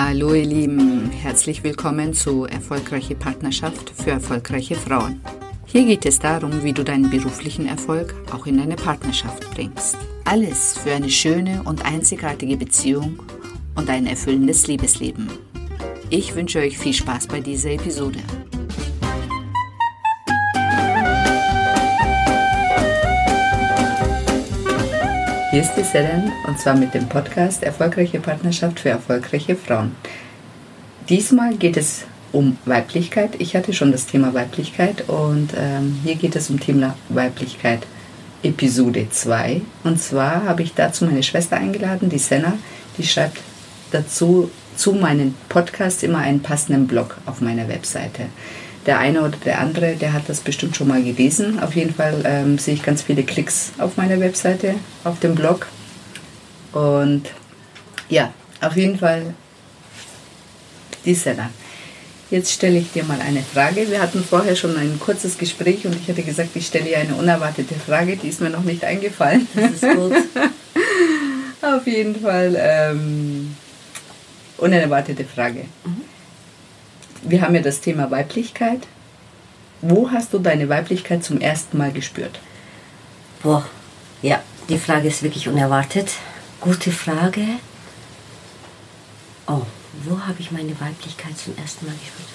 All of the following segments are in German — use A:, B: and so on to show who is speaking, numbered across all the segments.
A: Hallo ihr Lieben, herzlich willkommen zu Erfolgreiche Partnerschaft für erfolgreiche Frauen. Hier geht es darum, wie du deinen beruflichen Erfolg auch in deine Partnerschaft bringst. Alles für eine schöne und einzigartige Beziehung und ein erfüllendes Liebesleben. Ich wünsche euch viel Spaß bei dieser Episode. Hier ist die Selen und zwar mit dem Podcast Erfolgreiche Partnerschaft für erfolgreiche Frauen. Diesmal geht es um Weiblichkeit. Ich hatte schon das Thema Weiblichkeit und ähm, hier geht es um Thema Weiblichkeit Episode 2. Und zwar habe ich dazu meine Schwester eingeladen, die Senna, die schreibt dazu zu meinen Podcasts immer einen passenden Blog auf meiner Webseite der eine oder der andere, der hat das bestimmt schon mal gelesen. Auf jeden Fall ähm, sehe ich ganz viele Klicks auf meiner Webseite, auf dem Blog. Und ja, auf jeden Fall die Senna. Jetzt stelle ich dir mal eine Frage. Wir hatten vorher schon ein kurzes Gespräch und ich hatte gesagt, ich stelle dir eine unerwartete Frage. Die ist mir noch nicht eingefallen.
B: Das ist gut.
A: Auf jeden Fall ähm, unerwartete Frage. Mhm wir haben ja das Thema Weiblichkeit. Wo hast du deine Weiblichkeit zum ersten Mal gespürt?
B: Boah, ja, die Frage ist wirklich unerwartet. Gute Frage. Oh, wo habe ich meine Weiblichkeit zum ersten Mal gespürt?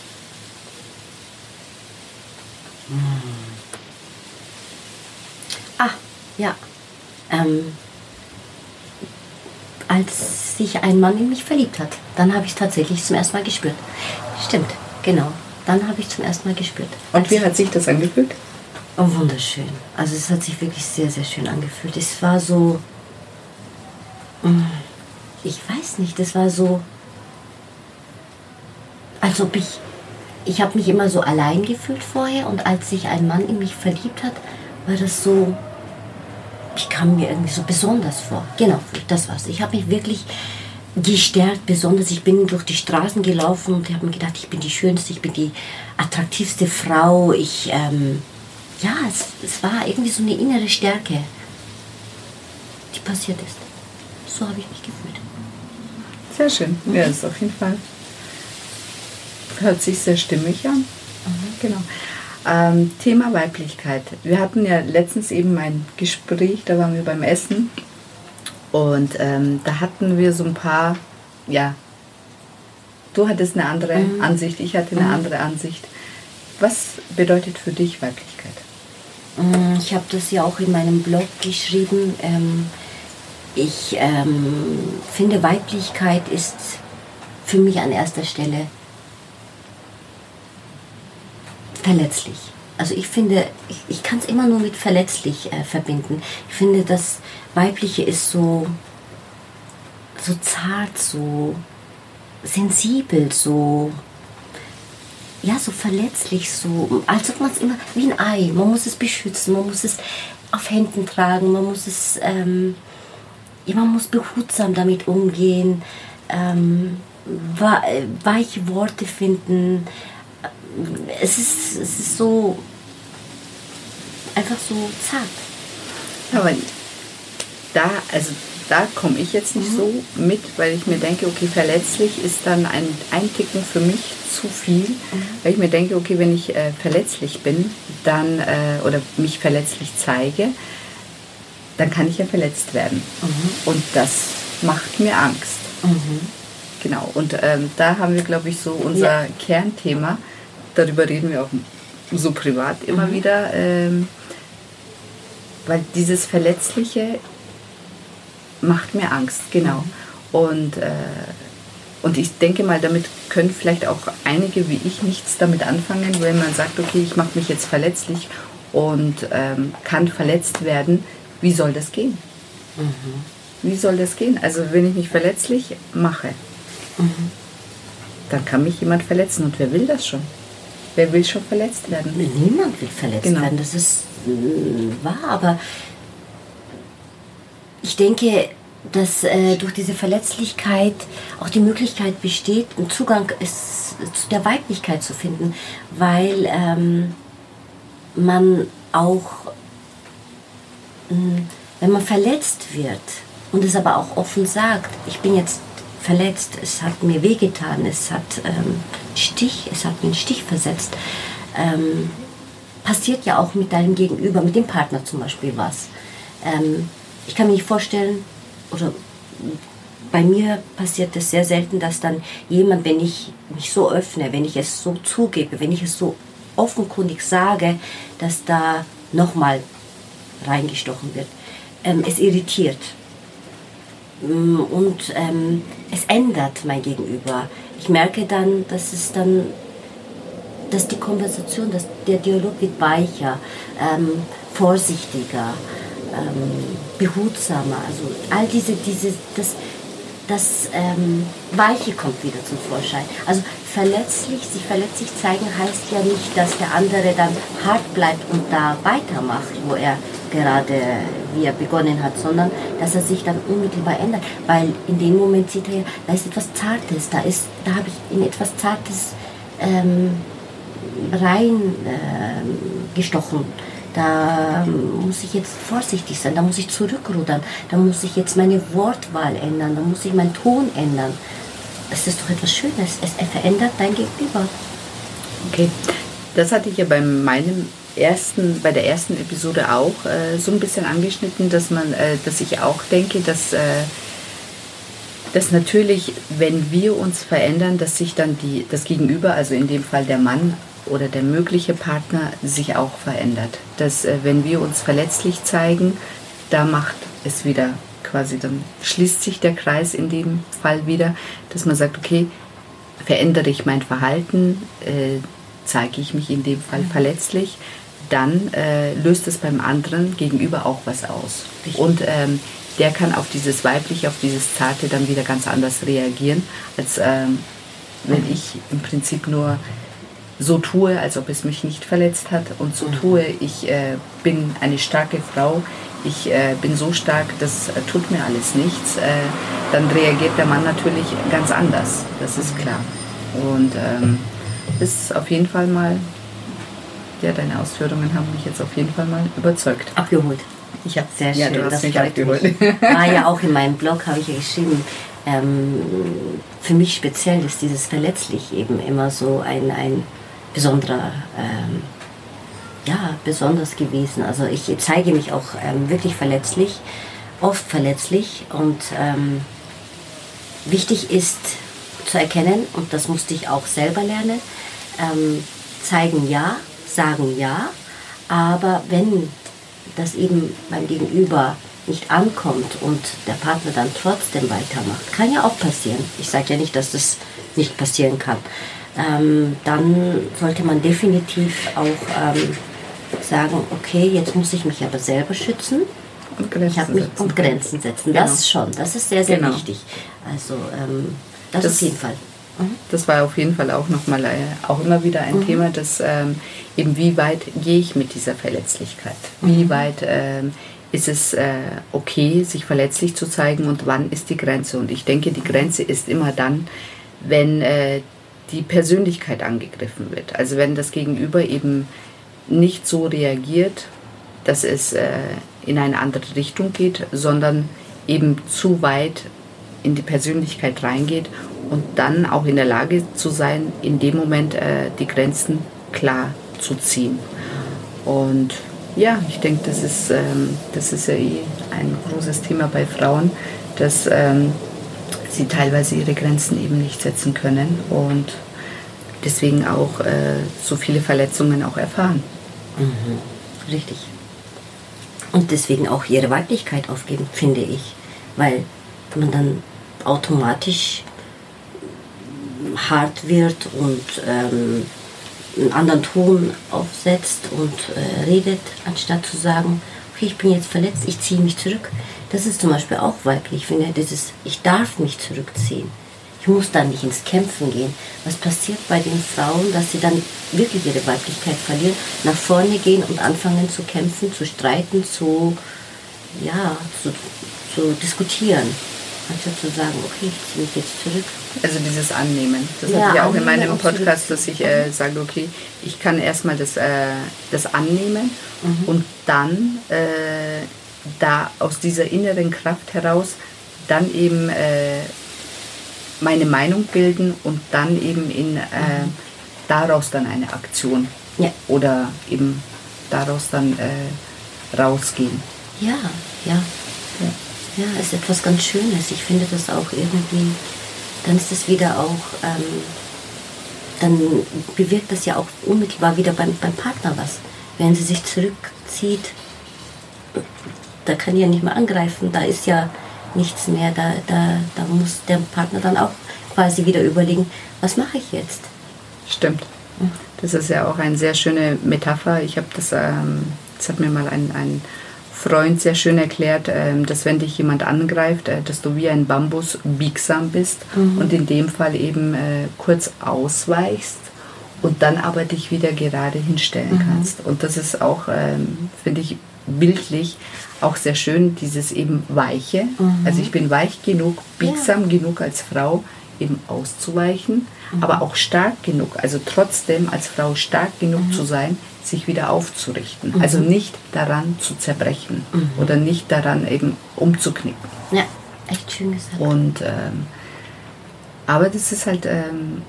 B: Hm. Ah, ja. Ähm, als sich ein Mann in mich verliebt hat, dann habe ich es tatsächlich zum ersten Mal gespürt. Stimmt, genau. Dann habe ich zum ersten Mal gespürt.
A: Und wie hat sich das angefühlt?
B: Oh, wunderschön. Also es hat sich wirklich sehr, sehr schön angefühlt. Es war so, mm, ich weiß nicht, es war so, als ob ich, ich habe mich immer so allein gefühlt vorher und als sich ein Mann in mich verliebt hat, war das so, ich kam mir irgendwie so besonders vor. Genau, das war's. Ich habe mich wirklich gestärkt, besonders ich bin durch die Straßen gelaufen und habe mir gedacht, ich bin die schönste, ich bin die attraktivste Frau. Ich, ähm, ja, es, es war irgendwie so eine innere Stärke, die passiert ist. So habe ich mich gefühlt.
A: Sehr schön. Mhm. Ja, ist auf jeden Fall. Hört sich sehr stimmig an. Mhm. Genau. Ähm, Thema Weiblichkeit. Wir hatten ja letztens eben ein Gespräch, da waren wir beim Essen und ähm, da hatten wir so ein paar, ja, du hattest eine andere mhm. Ansicht, ich hatte eine mhm. andere Ansicht. Was bedeutet für dich Weiblichkeit?
B: Mm, ich habe das ja auch in meinem Blog geschrieben. Ähm, ich ähm, finde, Weiblichkeit ist für mich an erster Stelle verletzlich. Also ich finde, ich, ich kann es immer nur mit verletzlich äh, verbinden. Ich finde, das Weibliche ist so, so zart, so sensibel, so ja, so verletzlich, so, als ob man es immer wie ein Ei, man muss es beschützen, man muss es auf Händen tragen, man muss es, ähm, ja, man muss behutsam damit umgehen, ähm, weiche Worte finden. Es ist, es ist so, einfach so zart.
A: Aber da, also da komme ich jetzt nicht mhm. so mit, weil ich mir denke, okay, verletzlich ist dann ein Einticken für mich zu viel, mhm. weil ich mir denke, okay, wenn ich äh, verletzlich bin, dann äh, oder mich verletzlich zeige, dann kann ich ja verletzt werden. Mhm. Und das macht mir Angst. Mhm. Genau, und ähm, da haben wir, glaube ich, so unser ja. Kernthema. Darüber reden wir auch so privat immer mhm. wieder. Ähm, weil dieses Verletzliche macht mir Angst, genau. Und, äh, und ich denke mal, damit können vielleicht auch einige wie ich nichts damit anfangen, wenn man sagt, okay, ich mache mich jetzt verletzlich und ähm, kann verletzt werden. Wie soll das gehen? Mhm. Wie soll das gehen? Also wenn ich mich verletzlich mache, mhm. dann kann mich jemand verletzen. Und wer will das schon? Wer will schon verletzt werden?
B: Niemand will verletzt genau. werden, das ist äh, wahr, aber ich denke, dass äh, durch diese Verletzlichkeit auch die Möglichkeit besteht, einen Zugang ist, zu der Weiblichkeit zu finden, weil ähm, man auch, mh, hm, wenn man verletzt wird und es aber auch offen sagt, ich bin jetzt verletzt, es hat mir wehgetan, es hat ähm, Stich, es hat einen Stich versetzt. Ähm, passiert ja auch mit deinem Gegenüber, mit dem Partner zum Beispiel was. Ähm, ich kann mir nicht vorstellen, oder bei mir passiert es sehr selten, dass dann jemand, wenn ich mich so öffne, wenn ich es so zugebe, wenn ich es so offenkundig sage, dass da nochmal reingestochen wird. Ähm, es irritiert. Mm, und ähm, es ändert mein Gegenüber. Ich merke dann, dass es dann, dass die Konversation, dass der Dialog wird weicher, ähm, vorsichtiger, ähm, behutsamer. Also all diese, diese, das, das ähm, Weiche kommt wieder zum Vorschein. Also verletzlich, sich verletzlich zeigen heißt ja nicht, dass der andere dann hart bleibt und da weitermacht, wo er gerade, wie er begonnen hat, sondern dass er sich dann unmittelbar ändert. Weil in dem Moment sieht er ja, da ist etwas Zartes, da, da habe ich in etwas Zartes ähm, reingestochen. Ähm, da muss ich jetzt vorsichtig sein, da muss ich zurückrudern, da muss ich jetzt meine Wortwahl ändern, da muss ich meinen Ton ändern. Das ist doch etwas Schönes. Es verändert dein Gegenüber.
A: Okay, das hatte ich ja bei meinem ersten, bei der ersten Episode auch äh, so ein bisschen angeschnitten, dass man, äh, dass ich auch denke, dass, äh, dass natürlich, wenn wir uns verändern, dass sich dann die, das Gegenüber, also in dem Fall der Mann, oder der mögliche Partner sich auch verändert. Dass äh, wenn wir uns verletzlich zeigen, da macht es wieder quasi, dann schließt sich der Kreis in dem Fall wieder, dass man sagt, okay, verändere ich mein Verhalten, äh, zeige ich mich in dem Fall mhm. verletzlich, dann äh, löst es beim anderen gegenüber auch was aus. Richtig. Und ähm, der kann auf dieses Weibliche, auf dieses Zarte dann wieder ganz anders reagieren, als ähm, wenn ich im Prinzip nur so tue, als ob es mich nicht verletzt hat und so mhm. tue, ich äh, bin eine starke Frau, ich äh, bin so stark, das äh, tut mir alles nichts, äh, dann reagiert der Mann natürlich ganz anders, das ist klar. Und ähm, ist auf jeden Fall mal, ja, deine Ausführungen haben mich jetzt auf jeden Fall mal überzeugt.
B: Abgeholt.
A: Ich habe
B: sehr ja, schön, du hast das mich abgeholt. War ja auch in meinem Blog, habe ich ja geschrieben, ähm, für mich speziell ist dieses verletzlich eben immer so ein, ein besonderer, ähm, ja, besonders gewesen. Also ich zeige mich auch ähm, wirklich verletzlich, oft verletzlich und ähm, wichtig ist zu erkennen, und das musste ich auch selber lernen, ähm, zeigen ja, sagen ja, aber wenn das eben beim Gegenüber nicht ankommt und der Partner dann trotzdem weitermacht, kann ja auch passieren. Ich sage ja nicht, dass das nicht passieren kann ähm, dann sollte man definitiv auch ähm, sagen, okay, jetzt muss ich mich aber selber schützen. Und Grenzen, mich, setzen. Und Grenzen setzen. Genau. Das schon, das ist sehr, sehr genau. wichtig. Also ähm, das, das, auf jeden Fall.
A: Das war auf jeden Fall auch nochmal äh, auch immer wieder ein mhm. Thema, dass ähm, eben wie weit gehe ich mit dieser Verletzlichkeit? Wie mhm. weit ähm, ist es äh, okay, sich verletzlich zu zeigen und wann ist die Grenze? Und ich denke, die Grenze ist immer dann, wenn äh, die Persönlichkeit angegriffen wird. Also wenn das Gegenüber eben nicht so reagiert, dass es äh, in eine andere Richtung geht, sondern eben zu weit in die Persönlichkeit reingeht und dann auch in der Lage zu sein, in dem Moment äh, die Grenzen klar zu ziehen. Und ja, ich denke, das ist, ähm, das ist ja eh ein großes Thema bei Frauen, dass ähm, sie teilweise ihre Grenzen eben nicht setzen können und deswegen auch äh, so viele Verletzungen auch erfahren.
B: Mhm. Richtig. Und deswegen auch ihre Weiblichkeit aufgeben, finde ich. Weil man dann automatisch hart wird und ähm, einen anderen Ton aufsetzt und äh, redet, anstatt zu sagen, okay, ich bin jetzt verletzt, ich ziehe mich zurück. Das ist zum Beispiel auch weiblich. Ich finde, dieses, ich darf mich zurückziehen. Ich muss da nicht ins Kämpfen gehen. Was passiert bei den Frauen, dass sie dann wirklich ihre Weiblichkeit verlieren, nach vorne gehen und anfangen zu kämpfen, zu streiten, zu, ja, zu, zu diskutieren? Anstatt zu sagen, okay, ich ziehe mich jetzt zurück.
A: Also dieses Annehmen. Das ja, hatte ich auch in meinem Podcast, dass ich äh, sage, okay, ich kann erstmal das, äh, das annehmen mhm. und dann äh, da aus dieser inneren Kraft heraus dann eben äh, meine Meinung bilden und dann eben in, äh, daraus dann eine Aktion
B: Ja.
A: oder eben daraus dann äh, rausgehen.
B: Ja, ja. Ja, ist etwas ganz Schönes. Ich finde das auch irgendwie, dann ist es wieder auch, ähm, dann bewirkt das ja auch unmittelbar wieder beim, beim Partner was. Wenn sie sich zurückzieht, da kann ja nicht mehr angreifen, da ist ja nichts mehr, da, da, da muss der Partner dann auch quasi wieder überlegen, was mache ich jetzt?
A: Stimmt. Das ist ja auch eine sehr schöne Metapher. Ich habe das, ähm, das hat mir mal ein, ein Freund sehr schön erklärt, ähm, dass wenn dich jemand angreift, äh, dass du wie ein Bambus biegsam bist und in dem Fall eben äh, kurz ausweichst und dann aber dich wieder gerade hinstellen kannst. Und das ist auch, ähm, finde ich, bildlich auch sehr schön, dieses eben Weiche. Also ich bin weich genug, biegsam genug als Frau, eben auszuweichen, aber auch stark genug, also trotzdem als Frau stark genug zu sein, sich wieder aufzurichten. Also nicht daran zu zerbrechen oder nicht daran eben umzuknicken.
B: Ja, echt schön gesagt.
A: Und ähm, aber das ist halt ähm,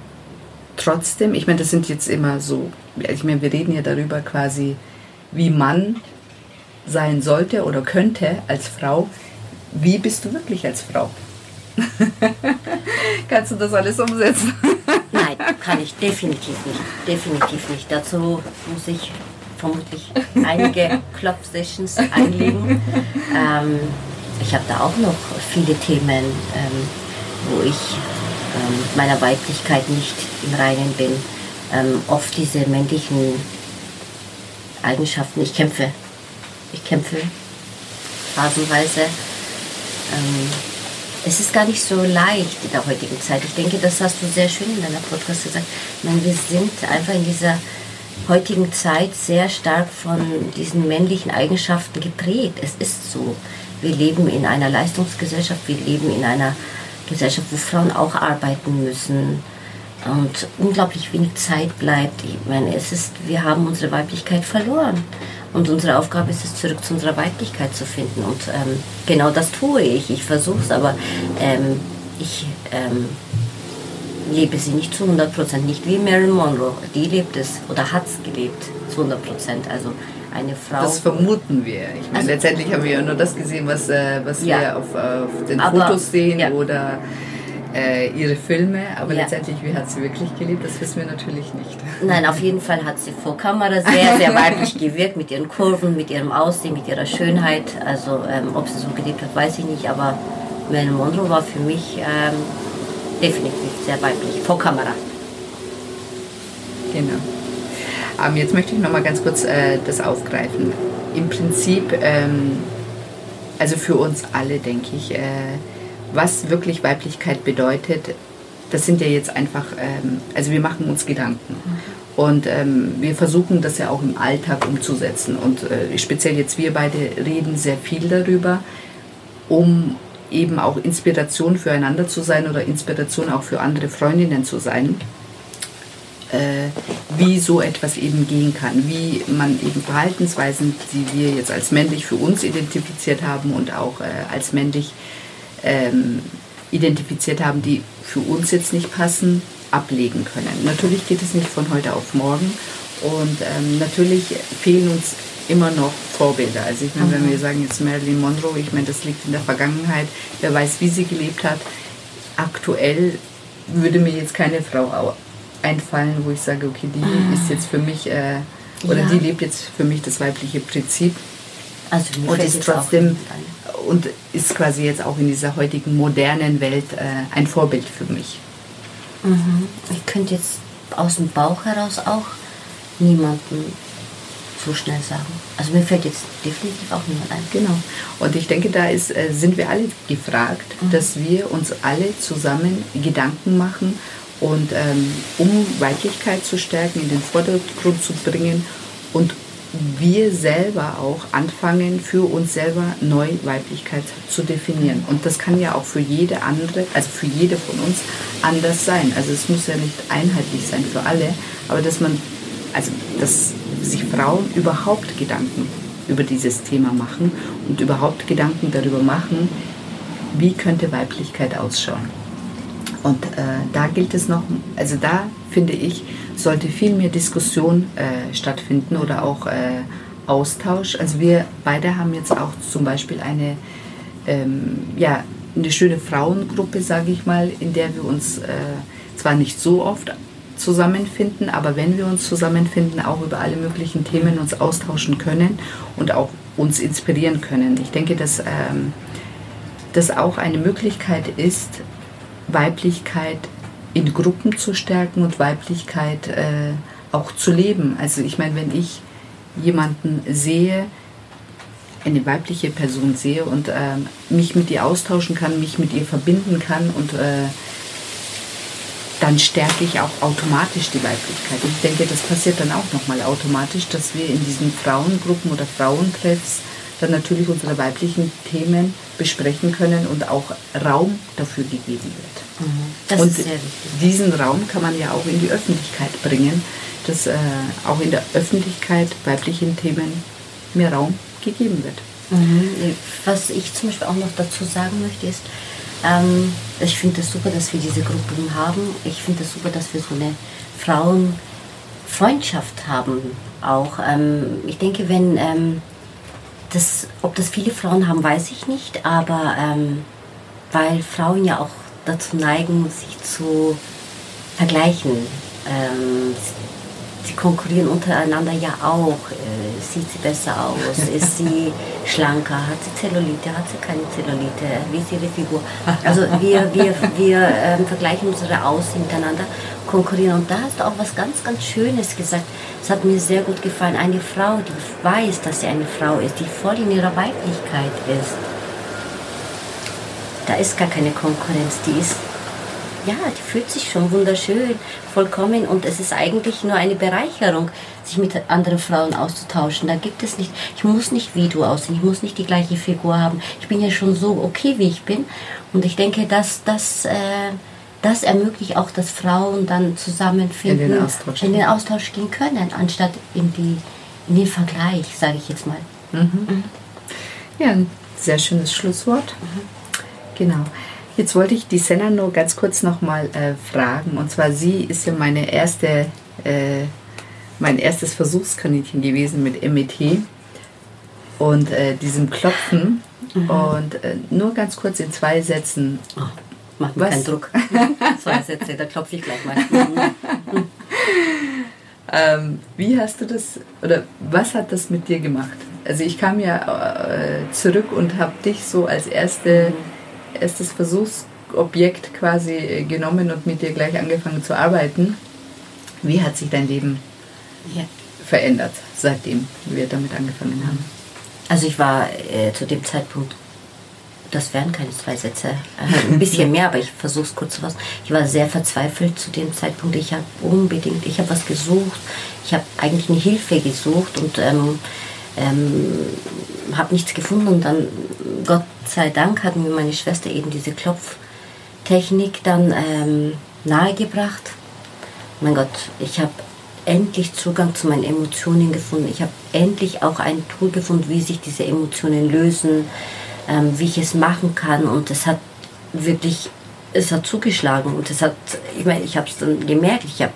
A: trotzdem, ich meine, das sind jetzt immer so, ich meine, wir reden ja darüber quasi, wie man sein sollte oder könnte als Frau. Wie bist du wirklich als Frau? Kannst du das alles umsetzen?
B: Nein, kann ich definitiv nicht. Definitiv nicht. Dazu muss ich vermutlich einige Klopf-Sessions einlegen. Ähm, ich habe da auch noch viele Themen, ähm, wo ich ähm, meiner Weiblichkeit nicht im Reinen bin. Ähm, oft diese männlichen Eigenschaften. Ich kämpfe. Ich kämpfe phasenweise. Es ist gar nicht so leicht in der heutigen Zeit. Ich denke, das hast du sehr schön in deiner Podcast gesagt. Meine, wir sind einfach in dieser heutigen Zeit sehr stark von diesen männlichen Eigenschaften geprägt. Es ist so. Wir leben in einer Leistungsgesellschaft, wir leben in einer Gesellschaft, wo Frauen auch arbeiten müssen und unglaublich wenig Zeit bleibt. Ich meine, es ist, wir haben unsere Weiblichkeit verloren. Und unsere Aufgabe ist es, zurück zu unserer Weiblichkeit zu finden. Und ähm, genau das tue ich. Ich versuche es, aber ähm, ich ähm, lebe sie nicht zu 100 Prozent. Nicht wie Marilyn Monroe. Die lebt es oder hat es gelebt zu 100 Prozent. Also eine Frau.
A: Das vermuten wir. Ich meine,
B: Also-
A: letztendlich haben wir ja nur das gesehen, was, äh, was
B: Ja.
A: wir auf, auf den
B: Aber-
A: Fotos sehen
B: ja.
A: oder äh, ihre Filme. Aber
B: Ja.
A: letztendlich, wie hat sie wirklich gelebt, das wissen wir natürlich nicht.
B: Nein, auf jeden Fall hat sie vor Kamera sehr, sehr weiblich gewirkt mit ihren Kurven, mit ihrem Aussehen, mit ihrer Schönheit. Also ähm, ob sie so gelebt hat, weiß ich nicht, aber Marilyn Monroe war für mich ähm, definitiv sehr weiblich, vor Kamera.
A: Genau. Ähm, jetzt möchte ich noch mal ganz kurz äh, das aufgreifen. Im Prinzip, ähm, also für uns alle, denke ich, äh, was wirklich Weiblichkeit bedeutet, das sind ja jetzt einfach, ähm, also wir machen uns Gedanken. Und ähm, wir versuchen das ja auch im Alltag umzusetzen. Und äh, speziell jetzt wir beide reden sehr viel darüber, um eben auch Inspiration füreinander zu sein oder Inspiration auch für andere Freundinnen zu sein äh, wie so etwas eben gehen kann, wie man eben Verhaltensweisen, die wir jetzt als männlich für uns identifiziert haben und auch äh, als männlich ähm, identifiziert haben, die für uns jetzt nicht passen, ablegen können. Natürlich geht es nicht von heute auf morgen und ähm, natürlich fehlen uns immer noch Vorbilder. Also ich meine, wenn wir sagen jetzt Marilyn Monroe, ich meine, das liegt in der Vergangenheit, wer weiß, wie sie gelebt hat. Aktuell würde mir jetzt keine Frau au- einfallen, wo ich sage, okay, die ist jetzt für mich, äh, oder
B: Ja.
A: die lebt jetzt für mich das weibliche Prinzip
B: Also
A: und ist trotzdem und ist quasi jetzt auch in dieser heutigen modernen Welt äh, ein Vorbild für mich.
B: Mhm. Ich könnte jetzt aus dem Bauch heraus auch niemanden so schnell sagen. Also mir fällt jetzt definitiv auch niemand ein.
A: Genau. Und ich denke, da ist, äh, sind wir alle gefragt, dass wir uns alle zusammen Gedanken machen und ähm, um Weiblichkeit zu stärken, in den Vordergrund zu bringen und wir selber auch anfangen, für uns selber neu Weiblichkeit zu definieren. Und das kann ja auch für jede andere, also für jede von uns anders sein. Also es muss ja nicht einheitlich sein für alle, aber dass man, also dass sich Frauen überhaupt Gedanken über dieses Thema machen und überhaupt Gedanken darüber machen, wie könnte Weiblichkeit ausschauen. Und äh, da gilt es noch, also da finde ich, sollte viel mehr Diskussion äh, stattfinden oder auch äh, Austausch. Also wir beide haben jetzt auch zum Beispiel eine, ähm, ja, eine schöne Frauengruppe, sage ich mal, in der wir uns äh, zwar nicht so oft zusammenfinden, aber wenn wir uns zusammenfinden, auch über alle möglichen Themen uns austauschen können und auch uns inspirieren können. Ich denke, dass ähm, das auch eine Möglichkeit ist, Weiblichkeit in Gruppen zu stärken und Weiblichkeit äh, auch zu leben. Also ich meine, wenn ich jemanden sehe, eine weibliche Person sehe und äh, mich mit ihr austauschen kann, mich mit ihr verbinden kann und äh, dann stärke ich auch automatisch die Weiblichkeit. Ich denke, das passiert dann auch nochmal automatisch, dass wir in diesen Frauengruppen oder Frauentreffs dann natürlich unsere weiblichen Themen besprechen können und auch Raum dafür gegeben wird. Mhm. Das und ist sehr wichtig. diesen Raum kann man ja auch in die Öffentlichkeit bringen, dass äh, auch in der Öffentlichkeit weiblichen Themen mehr Raum gegeben wird.
B: Mhm. Was ich zum Beispiel auch noch dazu sagen möchte, ist, ähm, ich finde es das super, dass wir diese Gruppen haben. Ich finde es das super, dass wir so eine Frauenfreundschaft haben. Auch ähm, ich denke, wenn ähm, das, ob das viele Frauen haben, weiß ich nicht, aber ähm, weil Frauen ja auch dazu neigen, sich zu vergleichen. Ähm, sie konkurrieren untereinander ja auch. Äh, sieht sie besser aus? Ist sie schlanker? Hat sie Zellulite? Hat sie keine Zellulite? Wie ist ihre Figur? Also wir, wir, wir ähm, vergleichen unsere Aussehen miteinander, konkurrieren. Und da hast du auch was ganz, ganz Schönes gesagt. Es hat mir sehr gut gefallen. Eine Frau, die weiß, dass sie eine Frau ist, die voll in ihrer Weiblichkeit ist. Da ist gar keine Konkurrenz, die ist ja, die fühlt sich schon wunderschön, vollkommen und es ist eigentlich nur eine Bereicherung, sich mit anderen Frauen auszutauschen. Da gibt es nicht, ich muss nicht wie du aussehen, ich muss nicht die gleiche Figur haben. Ich bin ja schon so okay, wie ich bin und ich denke, dass das, äh, das ermöglicht auch, dass Frauen dann zusammenfinden, in den Austausch, in den Austausch gehen können, anstatt in, die, in den Vergleich, sage ich jetzt mal. Mhm.
A: Mhm. Ja, ein sehr schönes Schlusswort. Mhm. Genau. Jetzt wollte ich die Senna nur ganz kurz nochmal äh, fragen. Und zwar, sie ist ja meine erste, äh, mein erstes Versuchskaninchen gewesen mit MET und äh, diesem Klopfen. Mhm. Und äh, nur ganz kurz in zwei Sätzen.
B: Oh, mach mir keinen Druck. zwei Sätze, da klopfe ich gleich mal.
A: ähm, wie hast du das, oder was hat das mit dir gemacht? Also ich kam ja äh, zurück und habe dich so als erste... Mhm erstes Versuchsobjekt quasi äh, genommen und mit dir gleich angefangen zu arbeiten. Wie hat sich dein Leben ja. verändert, seitdem wir damit angefangen haben?
B: Also ich war äh, zu dem Zeitpunkt, das wären keine zwei Sätze, äh, ein bisschen mehr, aber ich versuche es kurz zu fassen. Ich war sehr verzweifelt zu dem Zeitpunkt. Ich habe unbedingt, ich habe was gesucht. Ich habe eigentlich eine Hilfe gesucht und ähm, ähm, habe nichts gefunden und dann, Gott sei Dank, hat mir meine Schwester eben diese Klopftechnik dann ähm, nahegebracht. Mein Gott, ich habe endlich Zugang zu meinen Emotionen gefunden. Ich habe endlich auch ein Tool gefunden, wie sich diese Emotionen lösen, ähm, wie ich es machen kann. Und es hat wirklich, es hat zugeschlagen. Und es hat, ich meine, ich habe es dann gemerkt. Ich habe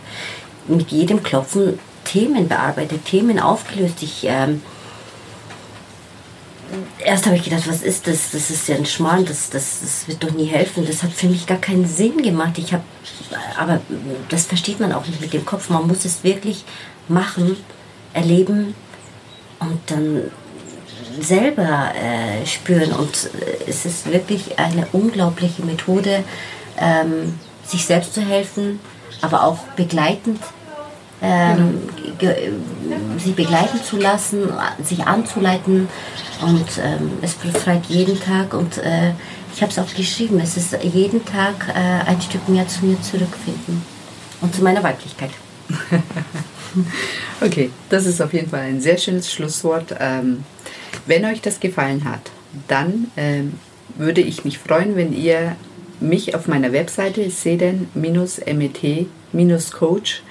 B: mit jedem Klopfen Themen bearbeitet, Themen aufgelöst. Ich ähm, erst habe ich gedacht, was ist das? Das ist ja ein Schmarrn, das, das, das wird doch nie helfen. Das hat für mich gar keinen Sinn gemacht. Ich habe, aber das versteht man auch nicht mit dem Kopf. Man muss es wirklich machen, erleben und dann selber äh, spüren. Und es ist wirklich eine unglaubliche Methode, ähm, sich selbst zu helfen, aber auch begleitend ähm, sie begleiten zu lassen, sich anzuleiten und ähm, es befreit jeden Tag und äh, ich habe es auch geschrieben, es ist jeden Tag äh, ein Stück mehr zu mir zurückfinden und zu meiner Weiblichkeit.
A: okay, das ist auf jeden Fall ein sehr schönes Schlusswort. Ähm, wenn euch das gefallen hat, dann ähm, würde ich mich freuen, wenn ihr mich auf meiner Webseite seden-met-coach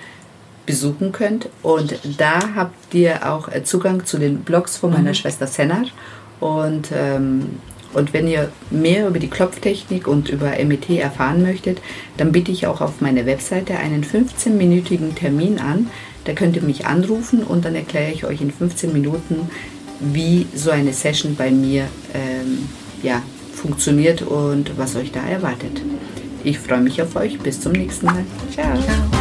A: besuchen könnt. Und da habt ihr auch äh, Zugang zu den Blogs von meiner mhm. Schwester Sennar und ähm, Und wenn ihr mehr über die Klopftechnik und über MET erfahren möchtet, dann biete ich auch auf meiner Webseite einen 15-minütigen Termin an. Da könnt ihr mich anrufen und dann erkläre ich euch in 15 Minuten, wie so eine Session bei mir ähm, ja, funktioniert und was euch da erwartet. Ich freue mich auf euch. Bis zum nächsten Mal. Ciao. Ciao.